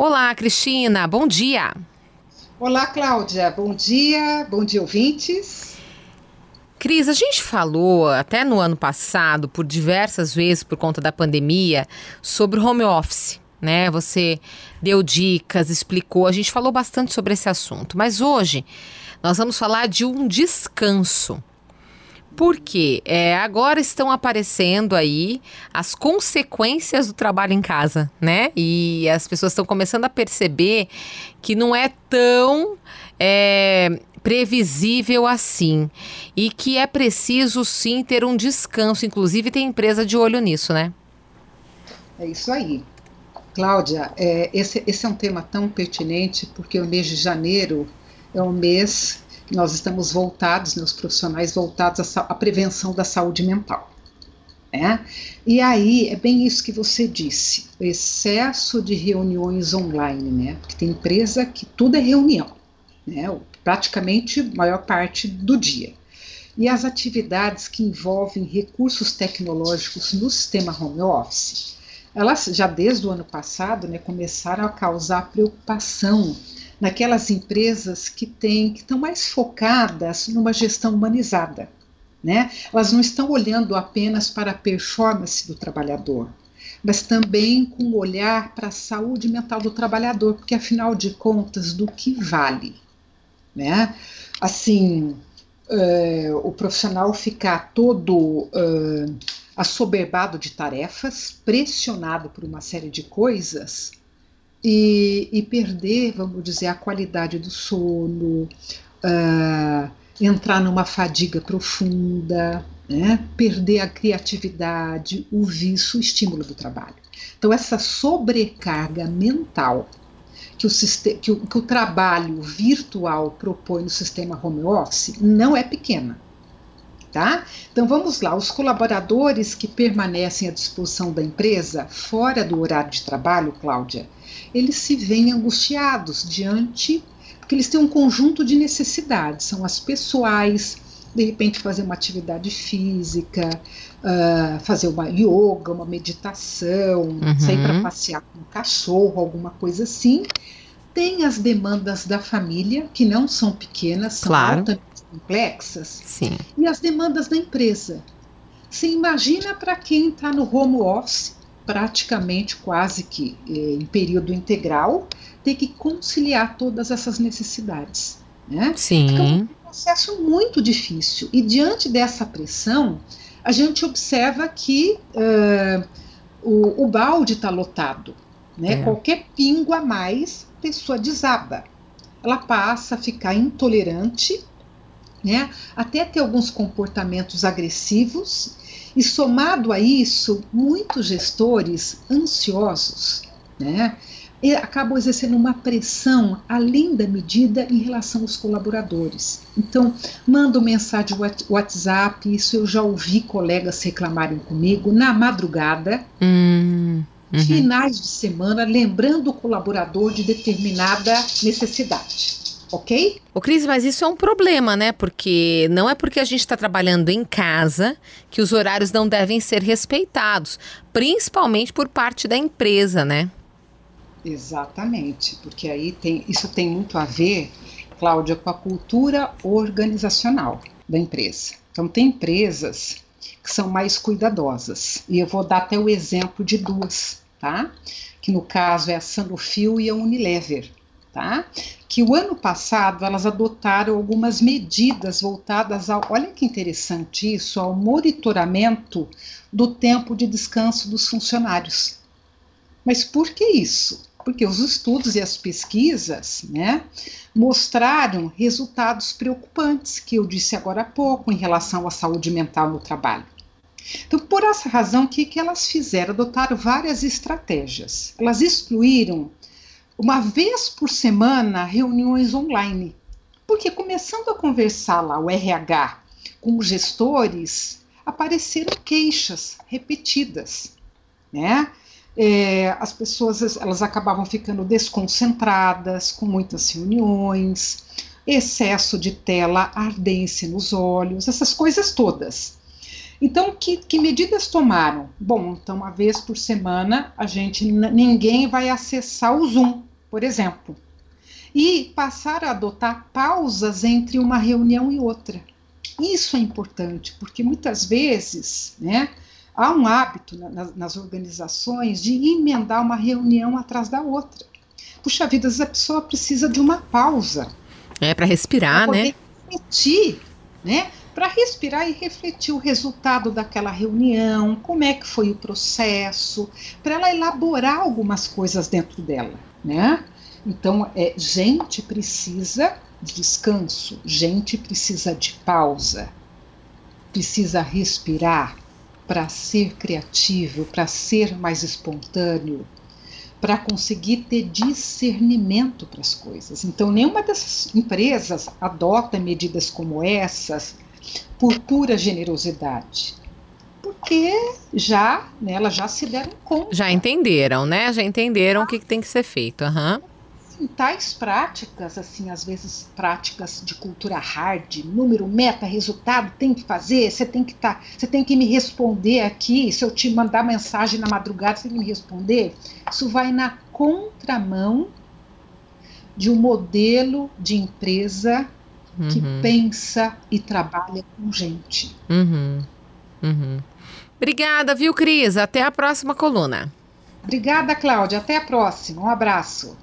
Olá, Cristina, bom dia. Olá, Cláudia, bom dia, bom dia, ouvintes. Cris, a gente falou até no ano passado, por diversas vezes por conta da pandemia, sobre home office. Né? Você deu dicas, explicou, a gente falou bastante sobre esse assunto. Mas hoje nós vamos falar de um descanso. Porque é, agora estão aparecendo aí as consequências do trabalho em casa, né? E as pessoas estão começando a perceber que não é tão é, previsível assim e que é preciso sim ter um descanso. Inclusive tem empresa de olho nisso, né? É isso aí. Cláudia, é, esse, esse é um tema tão pertinente porque o mês de janeiro é um mês nós estamos voltados, né, os profissionais voltados à, à prevenção da saúde mental. Né? E aí é bem isso que você disse, o excesso de reuniões online, né? Porque tem empresa que tudo é reunião, né? Praticamente maior parte do dia. E as atividades que envolvem recursos tecnológicos no sistema home office, elas já desde o ano passado, né, começaram a causar preocupação naquelas empresas que têm, que estão mais focadas numa gestão humanizada. Né? Elas não estão olhando apenas para a performance do trabalhador, mas também com um olhar para a saúde mental do trabalhador, porque afinal de contas, do que vale? Né? Assim, uh, o profissional ficar todo uh, assoberbado de tarefas, pressionado por uma série de coisas, e, e perder, vamos dizer, a qualidade do sono, uh, entrar numa fadiga profunda, né? perder a criatividade, o vício, o estímulo do trabalho. Então, essa sobrecarga mental que o, que, o, que o trabalho virtual propõe no sistema home office não é pequena. Tá? Então vamos lá, os colaboradores que permanecem à disposição da empresa fora do horário de trabalho, Cláudia, eles se veem angustiados diante, porque eles têm um conjunto de necessidades, são as pessoais, de repente fazer uma atividade física, uh, fazer uma yoga, uma meditação, uhum. sair para passear com um cachorro, alguma coisa assim. Tem as demandas da família, que não são pequenas, são claro. altamente complexas, Sim. e as demandas da empresa. Você imagina para quem está no home office praticamente quase que eh, em período integral, ter que conciliar todas essas necessidades. Né? Sim. Fica um processo muito difícil. E diante dessa pressão, a gente observa que uh, o, o, balde está lotado. Né? É. Qualquer pingo a mais, a pessoa desaba. Ela passa a ficar intolerante, né? até ter alguns comportamentos agressivos e somado a isso, muitos gestores ansiosos, né, acabam exercendo uma pressão além da medida em relação aos colaboradores. Então, mando mensagem WhatsApp, isso eu já ouvi colegas reclamarem comigo na madrugada. Hum, uhum. Finais de semana, lembrando o colaborador de determinada necessidade ok? O Cris, mas isso é um problema, né? Porque não é porque a gente está trabalhando em casa que os horários não devem ser respeitados, principalmente por parte da empresa, né? Exatamente, porque aí tem isso tem muito a ver, Cláudia, com a cultura organizacional da empresa. Então tem empresas que são mais cuidadosas e eu vou dar até o exemplo de duas, tá? Que no caso é a Sanofi e a Unilever tá? Que o ano passado elas adotaram algumas medidas voltadas ao, olha que interessante isso, ao monitoramento do tempo de descanso dos funcionários. Mas por que isso? Porque os estudos e as pesquisas, né, mostraram resultados preocupantes que eu disse agora há pouco em relação à saúde mental no trabalho. Então, por essa razão, o que, que elas fizeram? Adotaram várias estratégias. Elas excluíram uma vez por semana reuniões online. Porque começando a conversar lá o RH com os gestores, apareceram queixas repetidas, né? É, as pessoas elas acabavam ficando desconcentradas com muitas reuniões, excesso de tela, ardência nos olhos, essas coisas todas. Então, que, que, medidas tomaram? Bom, então, uma vez por semana, a gente ninguém vai acessar o Zoom, por exemplo. E passar a adotar pausas entre uma reunião e outra. Isso é importante, porque muitas vezes, né, há um hábito na, nas organizações de emendar uma reunião atrás da outra. Puxa vida, a pessoa precisa de uma pausa. É, para respirar, pra né? Refletir, né? Para respirar e refletir o resultado daquela reunião, como é que foi o processo, para ela elaborar algumas coisas dentro dela, né? Então, é, gente precisa de descanso, gente precisa de pausa, precisa respirar para ser criativo, para ser mais espontâneo, para conseguir ter discernimento para as coisas. Então, nenhuma dessas empresas adota medidas como essas por pura generosidade. Porque já, né, elas já se deram conta. Já entenderam, né? Já entenderam o que, que tem que ser feito. Uhum tais práticas, assim, às vezes práticas de cultura hard, número, meta, resultado, tem que fazer, você tem que tá, você tem que me responder aqui, se eu te mandar mensagem na madrugada, você tem que me responder. Isso vai na contramão de um modelo de empresa que uhum. pensa e trabalha com gente. Uhum. Uhum. Obrigada, viu, Cris? Até a próxima coluna. Obrigada, Cláudia. Até a próxima. Um abraço.